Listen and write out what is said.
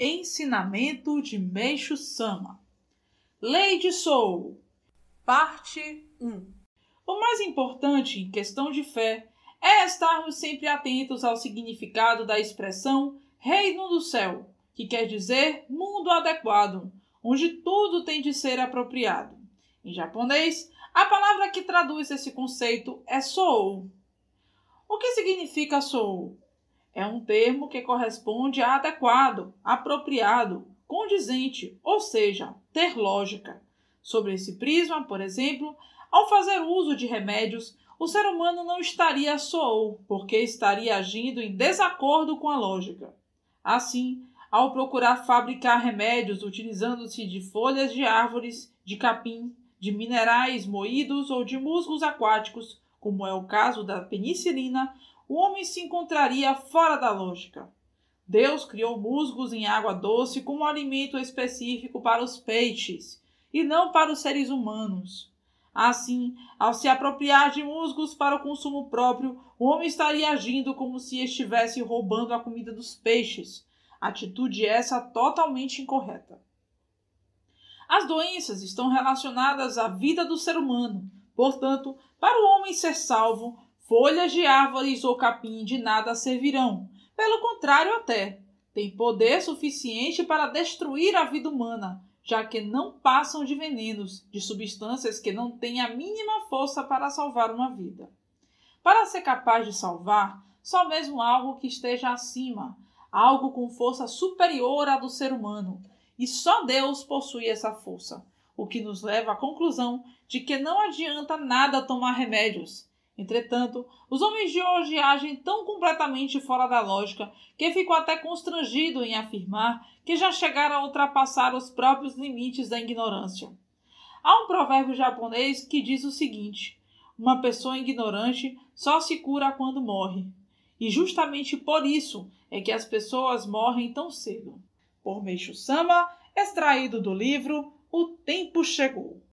Ensinamento de Meixo Sama Lei de Soul Parte 1 O mais importante em questão de fé é estarmos sempre atentos ao significado da expressão reino do céu, que quer dizer mundo adequado, onde tudo tem de ser apropriado. Em japonês, a palavra que traduz esse conceito é soul. O que significa soul? É um termo que corresponde a adequado, apropriado, condizente, ou seja, ter lógica. Sobre esse prisma, por exemplo, ao fazer uso de remédios, o ser humano não estaria soou, porque estaria agindo em desacordo com a lógica. Assim, ao procurar fabricar remédios utilizando-se de folhas de árvores, de capim, de minerais moídos ou de musgos aquáticos, como é o caso da penicilina, o homem se encontraria fora da lógica. Deus criou musgos em água doce como alimento específico para os peixes e não para os seres humanos. Assim, ao se apropriar de musgos para o consumo próprio, o homem estaria agindo como se estivesse roubando a comida dos peixes. Atitude essa totalmente incorreta. As doenças estão relacionadas à vida do ser humano. Portanto, para o homem ser salvo, Folhas de árvores ou capim de nada servirão. Pelo contrário, até têm poder suficiente para destruir a vida humana, já que não passam de venenos, de substâncias que não têm a mínima força para salvar uma vida. Para ser capaz de salvar, só mesmo algo que esteja acima, algo com força superior à do ser humano, e só Deus possui essa força, o que nos leva à conclusão de que não adianta nada tomar remédios, Entretanto, os homens de hoje agem tão completamente fora da lógica que fico até constrangido em afirmar que já chegaram a ultrapassar os próprios limites da ignorância. Há um provérbio japonês que diz o seguinte: uma pessoa ignorante só se cura quando morre. E justamente por isso é que as pessoas morrem tão cedo. Por Meixo Sama, extraído do livro O Tempo Chegou.